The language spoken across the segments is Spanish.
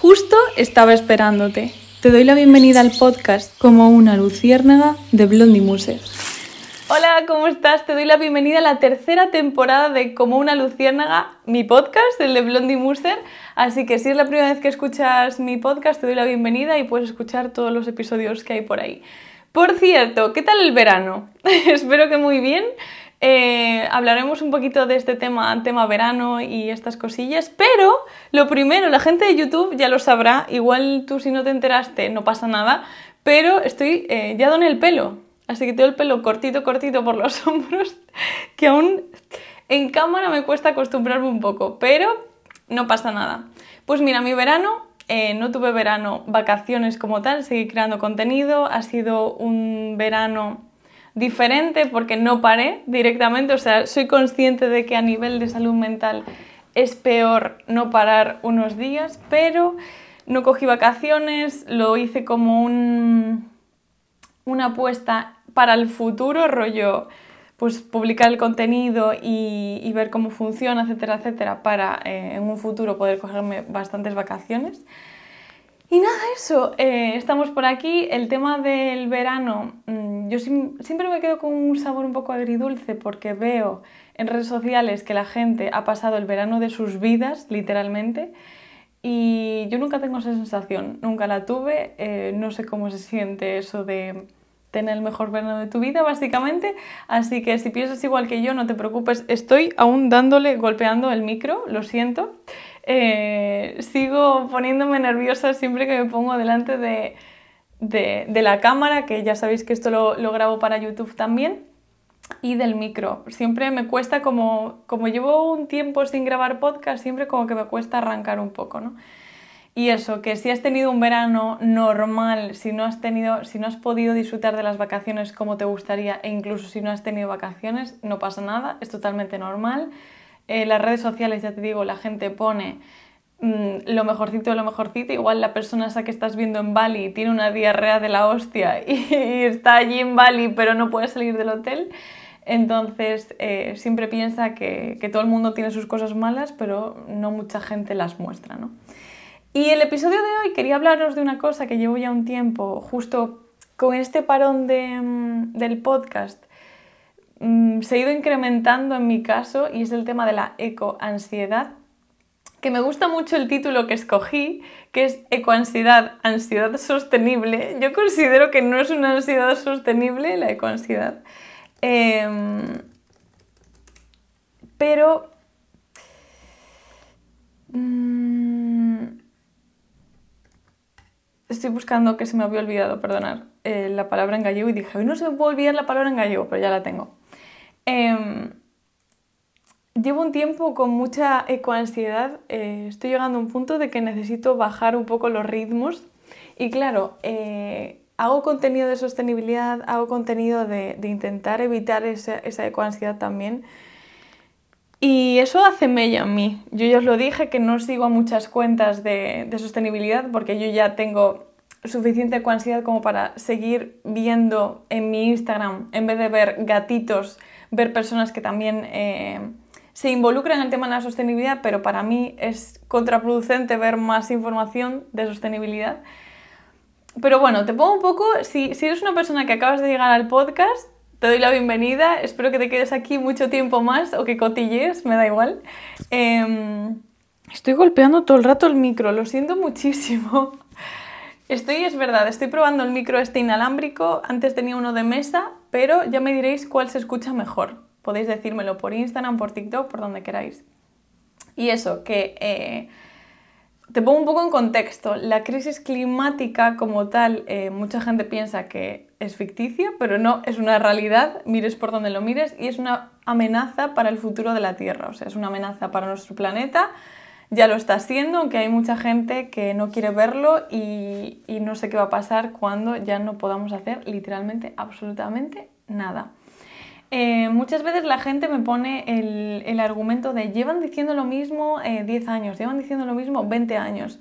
Justo estaba esperándote. Te doy la bienvenida al podcast como una luciérnaga de Blondie Muser. Hola, ¿cómo estás? Te doy la bienvenida a la tercera temporada de Como una luciérnaga, mi podcast, el de Blondie Muser. Así que si es la primera vez que escuchas mi podcast, te doy la bienvenida y puedes escuchar todos los episodios que hay por ahí. Por cierto, ¿qué tal el verano? Espero que muy bien. Eh, hablaremos un poquito de este tema, tema verano y estas cosillas, pero lo primero, la gente de YouTube ya lo sabrá, igual tú si no te enteraste no pasa nada, pero estoy eh, ya don el pelo, así que tengo el pelo cortito, cortito por los hombros, que aún en cámara me cuesta acostumbrarme un poco, pero no pasa nada. Pues mira, mi verano eh, no tuve verano, vacaciones como tal, seguí creando contenido, ha sido un verano diferente porque no paré directamente, o sea, soy consciente de que a nivel de salud mental es peor no parar unos días, pero no cogí vacaciones, lo hice como un, una apuesta para el futuro, rollo, pues publicar el contenido y, ver cómo funciona, etcétera, etcétera, para eh, en un futuro poder cogerme bastantes vacaciones. Y nada, eso, eh, estamos por aquí. El tema del verano, mm, yo siempre me quedo con un sabor un poco agridulce porque veo en redes sociales que la gente ha pasado el verano de sus vidas, literalmente, y yo nunca tengo esa sensación, nunca la tuve, eh, no sé cómo se siente eso de tener el mejor verano de tu vida, básicamente. Así que si piensas igual que yo, no te preocupes, estoy aún dándole, golpeando el micro, lo siento. Eh, sigo poniéndome nerviosa siempre que me pongo delante de, la cámara, que ya sabéis que esto lo, grabo para YouTube también, y del micro. Siempre me cuesta, como, como llevo un tiempo sin grabar podcast, siempre como que me cuesta arrancar un poco, ¿no? Y eso, que si has tenido un verano normal, si no has tenido, si no has podido disfrutar de las vacaciones como te gustaría, e incluso si no has tenido vacaciones, no pasa nada, es totalmente normal. En las redes sociales, ya te digo, la gente pone mm, lo mejorcito de lo mejorcito. Igual la persona esa que estás viendo en Bali tiene una diarrea de la hostia y, está allí en Bali pero no puede salir del hotel. Entonces eh, siempre piensa que, que, todo el mundo tiene sus cosas malas, pero no mucha gente las muestra. ¿no? Y el episodio de hoy quería hablaros de una cosa que llevo ya un tiempo, justo con este parón de, mm, del podcast, Mm, se ha ido incrementando en mi caso y es el tema de la ecoansiedad, que me gusta mucho el título que escogí, que es ecoansiedad, ansiedad sostenible. Yo considero que no es una ansiedad sostenible la ecoansiedad. Em, pero... Mm, estoy buscando que se me había olvidado, perdonar, eh, la palabra en gallego y dije, hoy no se me puede olvidar la palabra en gallego, pero ya la tengo. Em, llevo un tiempo con mucha ecoansiedad, eh, estoy llegando a un punto de que necesito bajar un poco los ritmos y claro, eh, hago contenido de sostenibilidad, hago contenido de, intentar evitar esa, esa ecoansiedad también. Y eso hace mella en mí. Yo ya os lo dije que no sigo a muchas cuentas de, de sostenibilidad porque yo ya tengo suficiente ecoansiedad como para seguir viendo en mi Instagram, en vez de ver gatitos ver personas que también eh, se involucran en el tema de la sostenibilidad, pero para mí es contraproducente ver más información de sostenibilidad. Pero bueno, te pongo un poco, si, si eres una persona que acabas de llegar al podcast, te doy la bienvenida, espero que te quedes aquí mucho tiempo más o que cotillees, me da igual. Em, estoy golpeando todo el rato el micro, lo siento muchísimo. Estoy, es verdad, estoy probando el micro este inalámbrico, antes tenía uno de mesa, pero ya me diréis cuál se escucha mejor. Podéis decírmelo por Instagram, por TikTok, por donde queráis. Y eso, que eh, te pongo un poco en contexto. La crisis climática como tal, eh, mucha gente piensa que es ficticia, pero no, es una realidad, mires por donde lo mires, y es una amenaza para el futuro de la Tierra. O sea, es una amenaza para nuestro planeta ya lo está haciendo, aunque hay mucha gente que no quiere verlo y, no sé qué va a pasar cuando ya no podamos hacer literalmente absolutamente nada. Eh, muchas veces la gente me pone el, argumento de llevan diciendo lo mismo 10 eh, años, llevan diciendo lo mismo 20 años.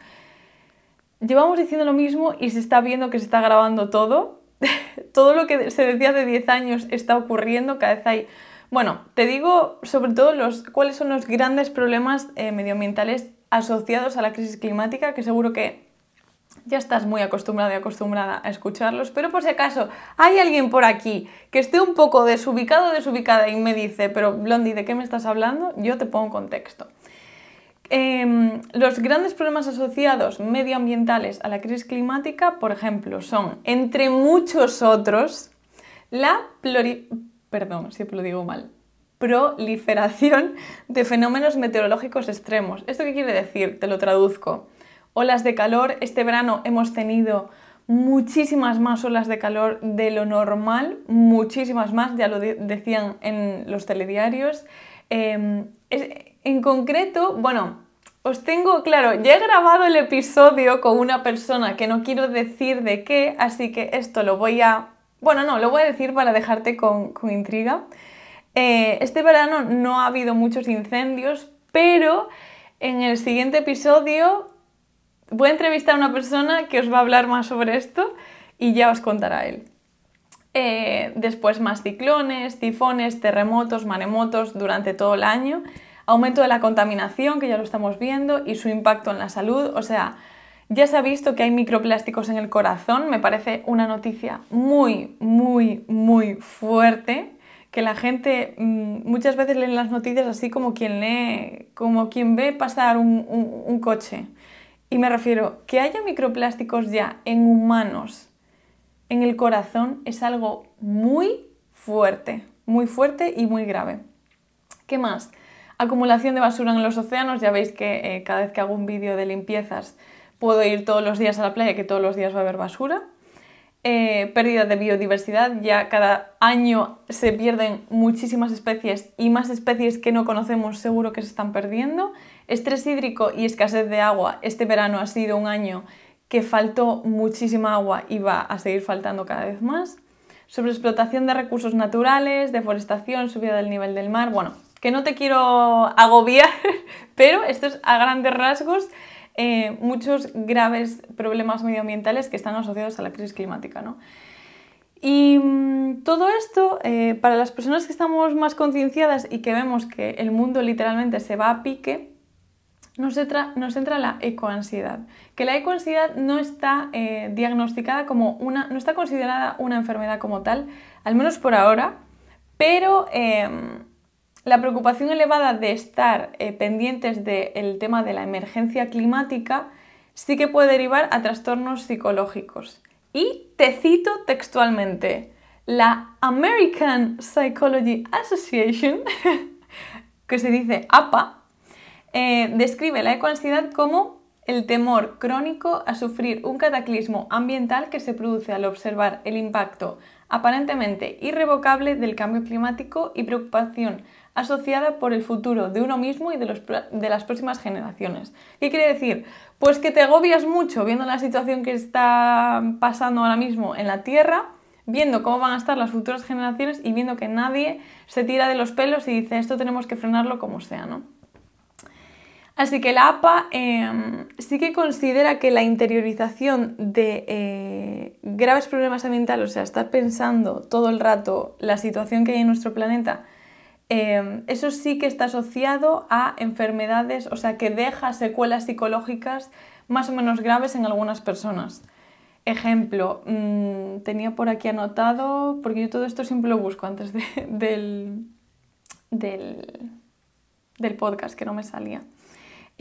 Llevamos diciendo lo mismo y se está viendo que se está grabando todo. todo lo que se decía hace 10 años está ocurriendo, cada vez hay bueno, te digo sobre todo los, cuáles son los grandes problemas eh, medioambientales asociados a la crisis climática, que seguro que ya estás muy acostumbrado y acostumbrada a escucharlos, pero por si acaso hay alguien por aquí que esté un poco desubicado o desubicada y me dice, pero Blondie, ¿de qué me estás hablando? Yo te pongo contexto. Em, los grandes problemas asociados medioambientales a la crisis climática, por ejemplo, son, entre muchos otros, la Perdón, siempre lo digo mal. Proliferación de fenómenos meteorológicos extremos. ¿Esto qué quiere decir? Te lo traduzco olas de calor. Este verano hemos tenido muchísimas más olas de calor de lo normal, muchísimas más, ya lo decían en los telediarios. Em, en concreto, bueno, os tengo, claro, ya he grabado el episodio con una persona que no quiero decir de qué, así que esto lo voy a... Bueno, no, lo voy a decir para dejarte con, intriga. Eh, este verano no ha habido muchos incendios, pero en el siguiente episodio voy a entrevistar a una persona que os va a hablar más sobre esto y ya os contará él. Eh, después más ciclones, tifones, terremotos, maremotos durante todo el año, aumento de la contaminación, que ya lo estamos viendo, y su impacto en la salud. O sea, ya se ha visto que hay microplásticos en el corazón, me parece una noticia muy, muy, muy fuerte, que la gente mm, muchas veces lee las noticias así como quien lee, como quien ve pasar un coche. Y me refiero, que haya microplásticos ya en humanos, en el corazón, es algo muy fuerte, muy fuerte y muy grave. ¿Qué más? Acumulación de basura en los océanos, ya veis que eh, cada vez que hago un vídeo de limpiezas puedo ir todos los días a la playa, que todos los días va a haber basura. Eh, pérdida de biodiversidad, ya cada año se pierden muchísimas especies y más especies que no conocemos seguro que se están perdiendo. Estrés hídrico y escasez de agua. Este verano ha sido un año que faltó muchísima agua y va a seguir faltando cada vez más. Sobreexplotación de recursos naturales, deforestación, subida del nivel del mar. Bueno, que no te quiero agobiar, pero esto es a grandes rasgos eh, muchos graves problemas medioambientales que están asociados a la crisis climática. ¿no? Y mm, todo esto, eh, para las personas que estamos más concienciadas y que vemos que el mundo literalmente se va a pique, nos entra, la ecoansiedad. Que la ecoansiedad no está eh, diagnosticada como una, no está considerada una enfermedad como tal, al menos por ahora, pero em, la preocupación elevada de estar eh, pendientes del tema de la emergencia climática sí que puede derivar a trastornos psicológicos. Y te cito textualmente, la American Psychology Association, que se dice APA, eh, describe la ecoansiedad como el temor crónico a sufrir un cataclismo ambiental que se produce al observar el impacto aparentemente irrevocable del cambio climático y preocupación asociada por el futuro de uno mismo y de, de, las próximas generaciones. ¿Qué quiere decir? Pues que te agobias mucho viendo la situación que está pasando ahora mismo en la Tierra, viendo cómo van a estar las futuras generaciones y viendo que nadie se tira de los pelos y dice esto tenemos que frenarlo como sea, ¿no? Así que la APA em, sí que considera que la interiorización de eh, graves problemas ambientales, o sea, estar pensando todo el rato la situación que hay en nuestro planeta, em, eso sí que está asociado a enfermedades, o sea, que deja secuelas psicológicas más o menos graves en algunas personas. Ejemplo, mm, tenía por aquí anotado, porque yo todo esto siempre lo busco antes del, del podcast, que no me salía.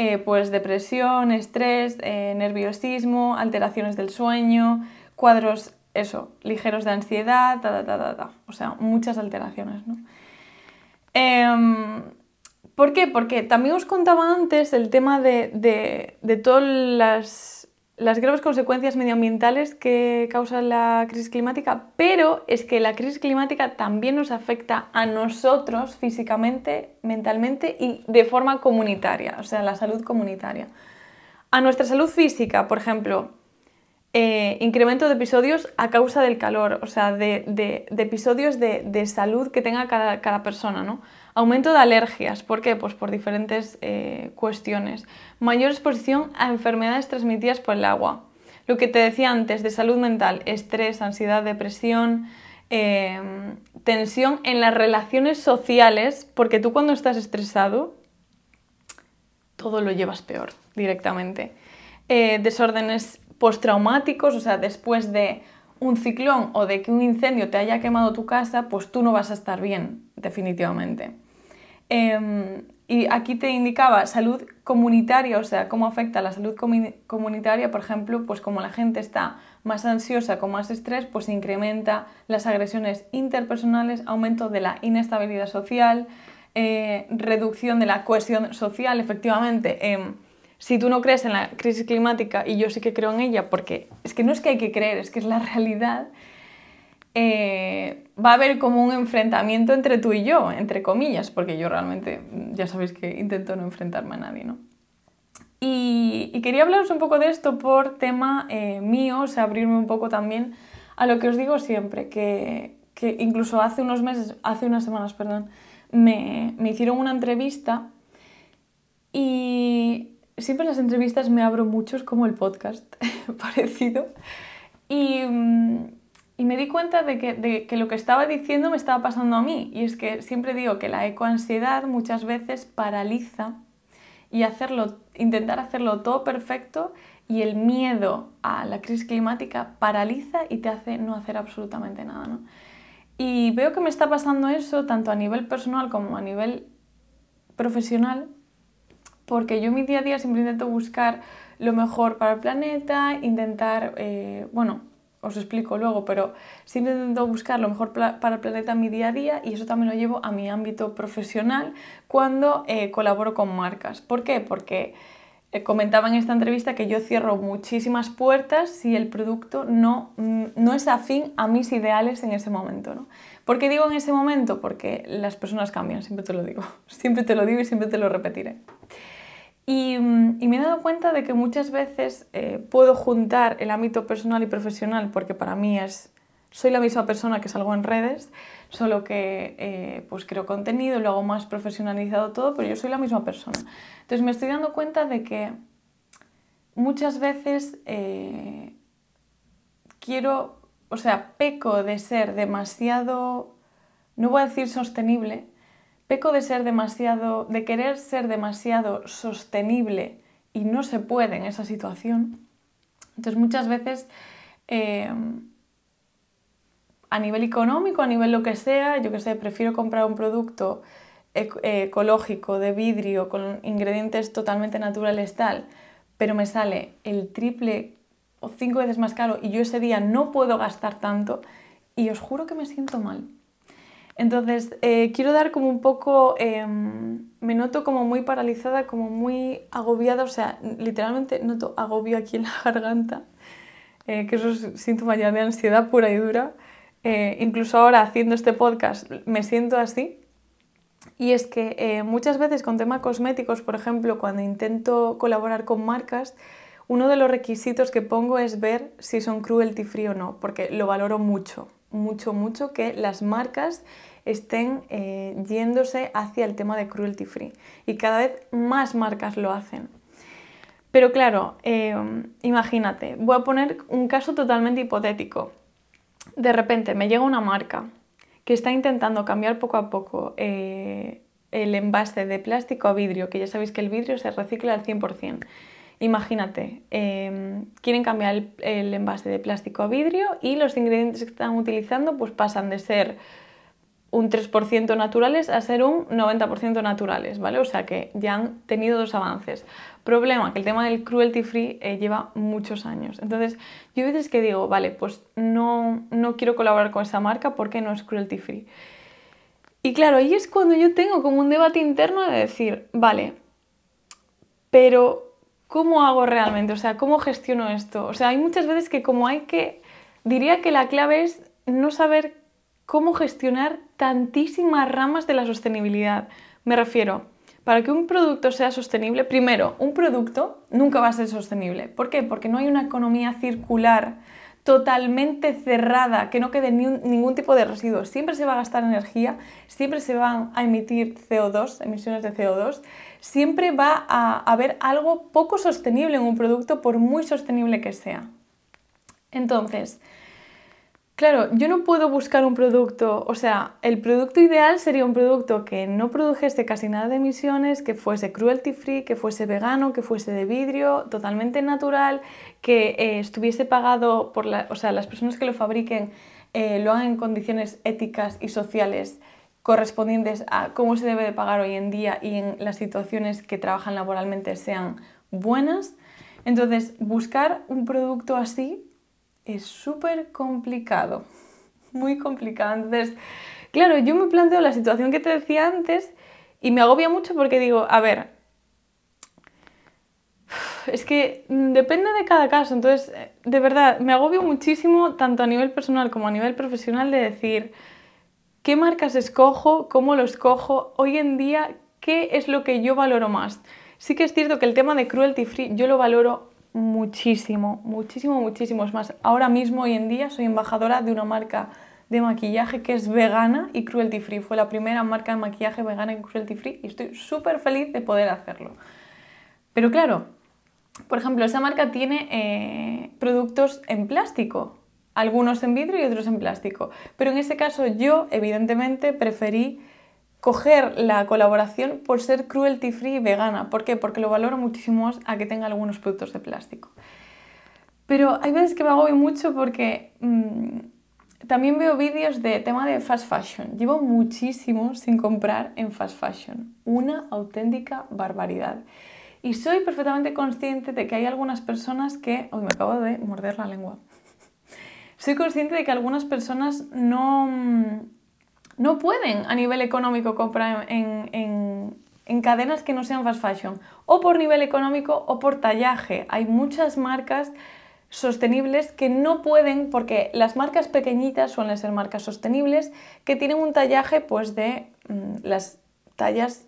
Eh, pues depresión, estrés, eh, nerviosismo, alteraciones del sueño, cuadros, eso, ligeros de ansiedad, ta, ta, ta, ta, o sea, muchas alteraciones, ¿no? Em, ¿Por qué? Porque también os contaba antes el tema de, de, de todas las las graves consecuencias medioambientales que causa la crisis climática, pero es que la crisis climática también nos afecta a nosotros físicamente, mentalmente y de forma comunitaria, o sea, la salud comunitaria. A nuestra salud física, por ejemplo, eh, incremento de episodios a causa del calor, o sea, de, episodios de, salud que tenga cada, persona, ¿no? Aumento de alergias, ¿por qué? Pues por diferentes eh, cuestiones. Mayor exposición a enfermedades transmitidas por el agua. Lo que te decía antes de salud mental, estrés, ansiedad, depresión, em, tensión en las relaciones sociales, porque tú cuando estás estresado, todo lo llevas peor directamente. Eh, desórdenes postraumáticos, o sea, después de un ciclón o de que un incendio te haya quemado tu casa, pues tú no vas a estar bien, definitivamente. Em, y aquí te indicaba salud comunitaria, o sea, cómo afecta la salud comunitaria, por ejemplo, pues como la gente está más ansiosa, con más estrés, pues incrementa las agresiones interpersonales, aumento de la inestabilidad social, eh, reducción de la cohesión social, efectivamente. Em, si tú no crees en la crisis climática y yo sí que creo en ella, porque es que no es que hay que creer, es que es la realidad, eh, va a haber como un enfrentamiento entre tú y yo, entre comillas, porque yo realmente ya sabéis que intento no enfrentarme a nadie, ¿no? Y, quería hablaros un poco de esto por tema eh, mío, o sea, abrirme un poco también a lo que os digo siempre, que, que incluso hace unos meses, hace unas semanas, perdón, me, me hicieron una entrevista y siempre en las entrevistas me abro muchos como el podcast, parecido. Y, y, me di cuenta de que, de que, lo que estaba diciendo me estaba pasando a mí. Y es que siempre digo que la ecoansiedad muchas veces paraliza y hacerlo, intentar hacerlo todo perfecto y el miedo a la crisis climática paraliza y te hace no hacer absolutamente nada. ¿no? Y veo que me está pasando eso tanto a nivel personal como a nivel profesional porque yo en mi día a día siempre intento buscar lo mejor para el planeta, intentar, eh, bueno, os explico luego, pero siempre intento buscar lo mejor para el planeta en mi día a día y eso también lo llevo a mi ámbito profesional cuando eh, colaboro con marcas. ¿Por qué? Porque eh, comentaba en esta entrevista que yo cierro muchísimas puertas si el producto no, mm, no es afín a mis ideales en ese momento. ¿no? ¿Por qué digo en ese momento? Porque las personas cambian, siempre te lo digo, siempre te lo digo y siempre te lo repetiré. Mm, y, me he dado cuenta de que muchas veces eh, puedo juntar el ámbito personal y profesional porque para mí es, soy la misma persona que salgo en redes, solo que eh, pues creo contenido, lo hago más profesionalizado todo, pero yo soy la misma persona. Entonces me estoy dando cuenta de que muchas veces eh, quiero, o sea, peco de ser demasiado, no voy a decir sostenible, peco de ser demasiado, de querer ser demasiado sostenible y no se puede en esa situación. Entonces muchas veces eh, a nivel económico, a nivel lo que sea, yo que sé, prefiero comprar un producto ecológico de vidrio con ingredientes totalmente naturales tal, pero me sale el triple o cinco veces más caro y yo ese día no puedo gastar tanto y os juro que me siento mal. Entonces, eh, quiero dar como un poco, em, me noto como muy paralizada, como muy agobiada, o sea, literalmente noto agobio aquí en la garganta, eh, que eso es síntoma ya de ansiedad pura y dura. Eh, incluso ahora haciendo este podcast me siento así. Y es que muchas veces con temas cosméticos, por ejemplo, cuando intento colaborar con marcas, uno de los requisitos que pongo es ver si son cruelty free o no, porque lo valoro mucho, mucho, mucho que las marcas estén eh, yéndose hacia el tema de cruelty free. Y cada vez más marcas lo hacen. Pero claro, eh, imagínate, voy a poner un caso totalmente hipotético. De repente me llega una marca que está intentando cambiar poco a poco eh, el envase de plástico a vidrio, que ya sabéis que el vidrio se recicla al 100%. Imagínate, quieren cambiar el, el, envase de plástico a vidrio y los ingredientes que están utilizando pues pasan de ser un 3% naturales a ser un 90% naturales, ¿vale? O sea que ya han tenido dos avances. Problema, que el tema del cruelty free eh, lleva muchos años. Entonces, yo a veces que digo, vale, pues no, no quiero colaborar con esa marca porque no es cruelty free. Y claro, ahí es cuando yo tengo como un debate interno de decir, vale, pero ¿cómo hago realmente? O sea, ¿cómo gestiono esto? O sea, hay muchas veces que como hay que, diría que la clave es no saber cómo gestionar tantísimas ramas de la sostenibilidad. Me refiero, para que un producto sea sostenible, primero, un producto nunca va a ser sostenible. ¿Por qué? Porque no hay una economía circular totalmente cerrada, que no quede ningún tipo de residuos. Siempre se va a gastar energía, siempre se van a emitir CO2, emisiones de CO2, siempre va a haber algo poco sostenible en un producto por muy sostenible que sea. Entonces, Claro, yo no puedo buscar un producto, o sea, el producto ideal sería un producto que no produjese casi nada de emisiones, que fuese cruelty free, que fuese vegano, que fuese de vidrio, totalmente natural, que eh, estuviese pagado por la, o sea, las personas que lo fabriquen eh, lo hagan en condiciones éticas y sociales correspondientes a cómo se debe de pagar hoy en día y en las situaciones que trabajan laboralmente sean buenas. Entonces, buscar un producto así es súper complicado, muy complicado. Entonces, claro, yo me planteo la situación que te decía antes y me agobia mucho porque digo, a ver, es que depende de cada caso. Entonces, de verdad, me agobio muchísimo, tanto a nivel personal como a nivel profesional, de decir qué marcas escojo, cómo lo escojo, hoy en día, qué es lo que yo valoro más. Sí que es cierto que el tema de cruelty free yo lo valoro muchísimo, muchísimo, muchísimo. Es más, ahora mismo, hoy en día, soy embajadora de una marca de maquillaje que es vegana y cruelty free. Fue la primera marca de maquillaje vegana y cruelty free y estoy súper feliz de poder hacerlo. Pero claro, por ejemplo, esa marca tiene eh, productos en plástico, algunos en vidrio y otros en plástico. Pero en ese caso yo, evidentemente, preferí coger la colaboración por ser cruelty free y vegana. ¿Por qué? Porque lo valoro muchísimo a que tenga algunos productos de plástico. Pero hay veces que me agobio mucho porque mm, también veo vídeos de tema de fast fashion. Llevo muchísimo sin comprar en fast fashion. Una auténtica barbaridad. Y soy perfectamente consciente de que hay algunas personas que... Hoy me acabo de morder la lengua. soy consciente de que algunas personas no mm, no pueden a nivel económico comprar en, cadenas que no sean fast fashion, o por nivel económico o por tallaje. Hay muchas marcas sostenibles que no pueden, porque las marcas pequeñitas suelen ser marcas sostenibles, que tienen un tallaje pues de mm, las tallas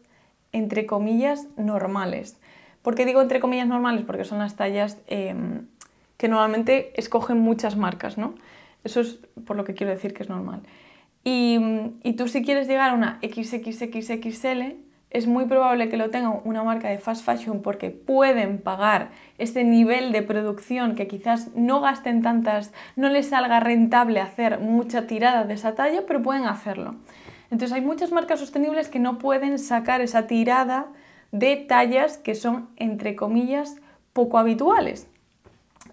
entre comillas normales. ¿Por qué digo entre comillas normales? Porque son las tallas em, que normalmente escogen muchas marcas, ¿no? Eso es por lo que quiero decir que es normal. Y, tú si quieres llegar a una XXXXL, es muy probable que lo tenga una marca de fast fashion porque pueden pagar ese nivel de producción que quizás no gasten tantas, no les salga rentable hacer mucha tirada de esa talla, pero pueden hacerlo. Entonces hay muchas marcas sostenibles que no pueden sacar esa tirada de tallas que son, entre comillas, poco habituales.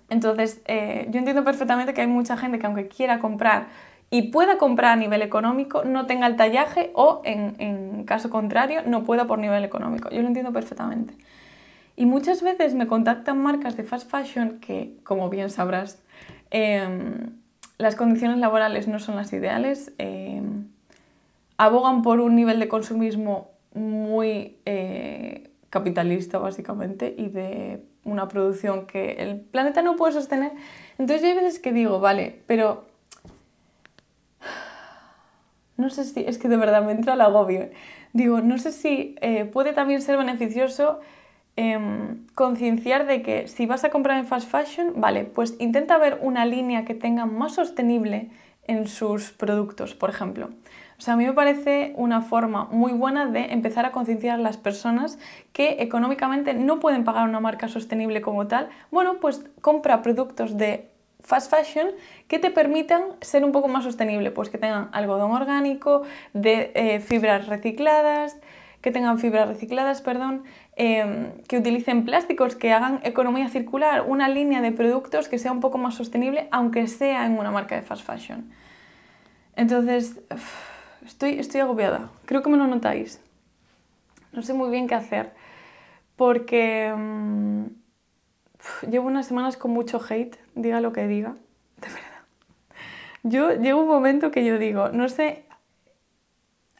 Entonces, eh, yo entiendo perfectamente que hay mucha gente que aunque quiera comprar y pueda comprar a nivel económico, no tenga el tallaje o, en, caso contrario, no pueda por nivel económico. Yo lo entiendo perfectamente. Y muchas veces me contactan marcas de fast fashion que, como bien sabrás, em, las condiciones laborales no son las ideales, em, abogan por un nivel de consumismo muy eh, capitalista, básicamente, y de una producción que el planeta no puede sostener. Entonces yo hay veces que digo, vale, pero no sé si, es que de verdad me entra el agobio. Digo, no sé si eh, puede también ser beneficioso em, concienciar de que si vas a comprar en fast fashion, vale, pues intenta ver una línea que tenga más sostenible en sus productos, por ejemplo. O sea, a mí me parece una forma muy buena de empezar a concienciar a las personas que económicamente no pueden pagar una marca sostenible como tal. Bueno, pues compra productos de fast fashion que te permitan ser un poco más sostenible, pues que tengan algodón orgánico, de eh, fibras recicladas, que tengan fibras recicladas, perdón, em, que utilicen plásticos, que hagan economía circular, una línea de productos que sea un poco más sostenible, aunque sea en una marca de fast fashion. Entonces, estoy, estoy agobiada, creo que me lo notáis. No sé muy bien qué hacer, porque... Mm, llevo unas semanas con mucho hate, diga lo que diga, de verdad. Yo llego un momento que yo digo, no sé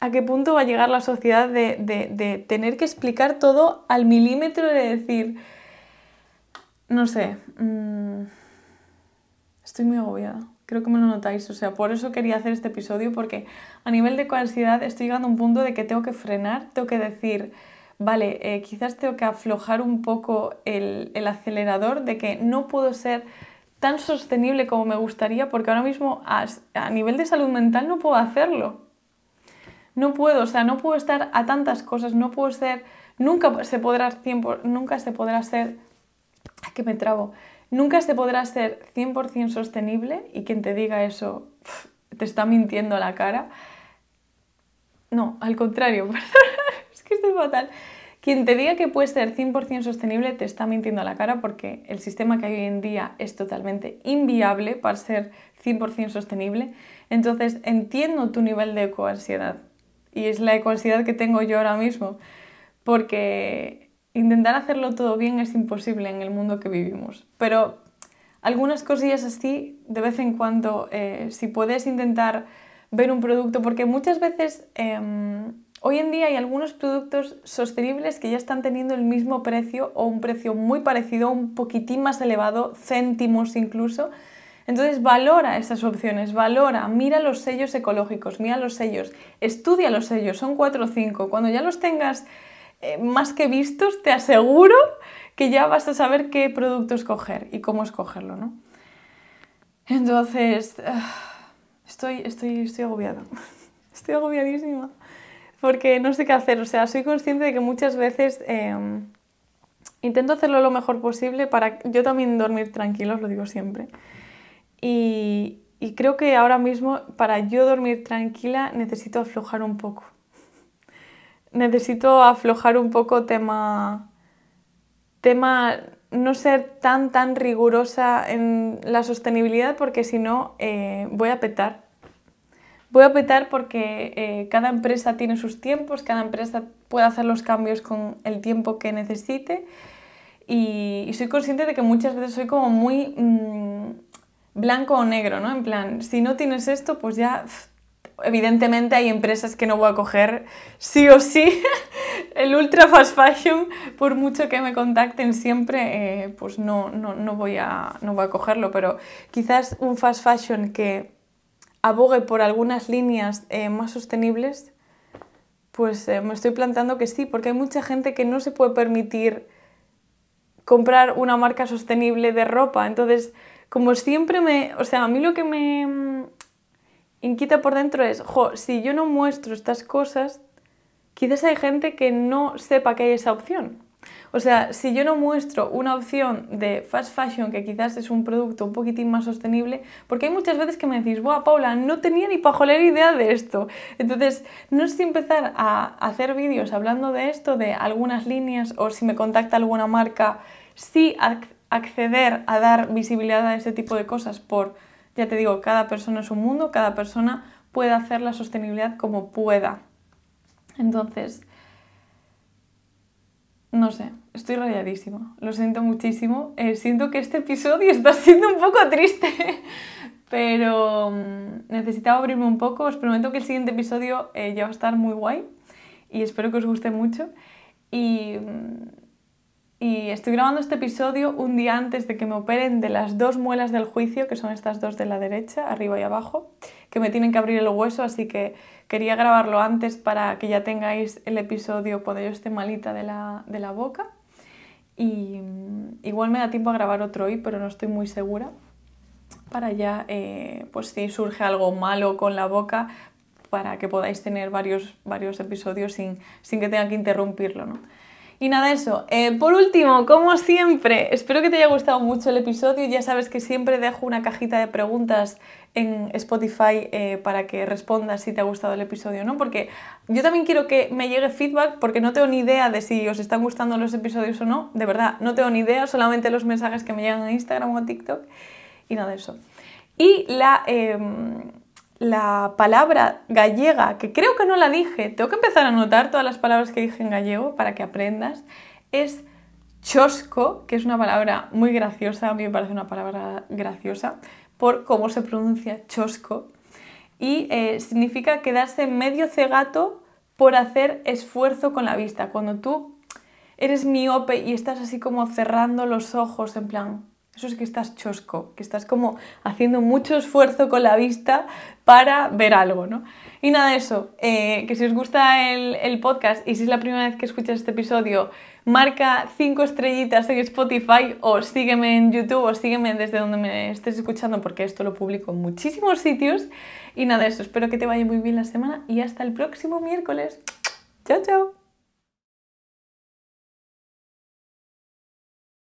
a qué punto va a llegar la sociedad de, tener que explicar todo al milímetro de decir, no sé, mm, estoy muy agobiada. Creo que me lo notáis, o sea, por eso quería hacer este episodio, porque a nivel de ansiedad estoy llegando a un punto de que tengo que frenar, tengo que decir, vale, eh, quizás tengo que aflojar un poco el, acelerador de que no puedo ser tan sostenible como me gustaría porque ahora mismo a, nivel de salud mental no puedo hacerlo. No puedo, o sea, no puedo estar a tantas cosas, no puedo ser, nunca se podrá, tiempo, nunca se podrá ser, que me trabo, nunca se podrá ser 100% sostenible y quien te diga eso te está mintiendo a la cara. No, al contrario, es que estoy fatal. Quien te diga que puede ser 100% sostenible te está mintiendo a la cara porque el sistema que hay hoy en día es totalmente inviable para ser 100% sostenible. Entonces entiendo tu nivel de ecoansiedad y es la ecoansiedad que tengo yo ahora mismo porque intentar hacerlo todo bien es imposible en el mundo que vivimos. Pero algunas cosillas así, de vez en cuando, eh, si puedes intentar ver un producto, porque muchas veces em, hoy en día hay algunos productos sostenibles que ya están teniendo el mismo precio o un precio muy parecido, un poquitín más elevado, céntimos incluso. Entonces valora esas opciones, valora, mira los sellos ecológicos, mira los sellos, estudia los sellos, son 4 o 5. Cuando ya los tengas eh, más que vistos, te aseguro que ya vas a saber qué producto escoger y cómo escogerlo, ¿no? Entonces, ah, estoy, estoy, estoy agobiada, estoy agobiadísima, porque no sé qué hacer, o sea, soy consciente de que muchas veces em, intento hacerlo lo mejor posible para yo también dormir tranquilo, os lo digo siempre, y, y creo que ahora mismo para yo dormir tranquila necesito aflojar un poco. Necesito aflojar un poco tema tema no ser tan tan rigurosa en la sostenibilidad porque si no eh, voy a petar. Voy a petar porque eh, cada empresa tiene sus tiempos, cada empresa puede hacer los cambios con el tiempo que necesite y, soy consciente de que muchas veces soy como muy mm, blanco o negro, ¿no? En plan, si no tienes esto, pues ya evidentemente hay empresas que no voy a coger sí o sí. El ultra fast fashion, por mucho que me contacten siempre, eh, pues no, no, voy a, no voy a cogerlo. Pero quizás un fast fashion que abogue por algunas líneas eh, más sostenibles, pues eh, me estoy planteando que sí, porque hay mucha gente que no se puede permitir comprar una marca sostenible de ropa. Entonces, como siempre me... O sea, a mí lo que me inquieta por dentro es, si yo no muestro estas cosas, quizás hay gente que no sepa que hay esa opción. O sea, si yo no muestro una opción de fast fashion que quizás es un producto un poquitín más sostenible, porque hay muchas veces que me decís, Buah, Paula, no tenía ni pajoler idea de esto. Entonces, no sé si empezar a hacer vídeos hablando de esto, de algunas líneas, o si me contacta alguna marca, sí acceder a dar visibilidad a ese tipo de cosas por ya te digo, cada persona es un mundo, cada persona puede hacer la sostenibilidad como pueda. Entonces, no sé, estoy rayadísima, lo siento muchísimo. Eh, siento que este episodio está siendo un poco triste, pero mm, necesitaba abrirme un poco. Os prometo que el siguiente episodio eh, ya va a estar muy guay y espero que os guste mucho. Y mm, y estoy grabando este episodio un día antes de que me operen de las dos muelas del juicio, que son estas dos de la derecha, arriba y abajo, que me tienen que abrir el hueso, así que quería grabarlo antes para que ya tengáis el episodio cuando yo esté malita de la, de la boca. Y mm, igual me da tiempo a grabar otro hoy, pero no estoy muy segura. Para ya, eh, pues si surge algo malo con la boca, para que podáis tener varios, varios episodios sin, sin que tenga que interrumpirlo. ¿no? Y nada, eso. Eh, por último, como siempre, espero que te haya gustado mucho el episodio. Ya sabes que siempre dejo una cajita de preguntas en Spotify eh, para que respondas si te ha gustado el episodio o no, porque yo también quiero que me llegue feedback porque no tengo ni idea de si os están gustando los episodios o no. De verdad, no tengo ni idea, solamente los mensajes que me llegan a Instagram o a TikTok. Y nada, eso. Y la... Em, la palabra gallega, que creo que no la dije, tengo que empezar a anotar todas las palabras que dije en gallego para que aprendas, es chosco, que es una palabra muy graciosa, a mí me parece una palabra graciosa, por cómo se pronuncia chosco, y eh, significa quedarse medio cegato por hacer esfuerzo con la vista. Cuando tú eres miope y estás así como cerrando los ojos, en plan, eso es que estás chosco, que estás como haciendo mucho esfuerzo con la vista para ver algo, ¿no? Y nada eso, eh, que si os gusta el, podcast y si es la primera vez que escuchas este episodio, marca 5 estrellitas en Spotify o sígueme en YouTube o sígueme desde donde me estés escuchando porque esto lo publico en muchísimos sitios. Y nada eso, espero que te vaya muy bien la semana y hasta el próximo miércoles. Chao, chao.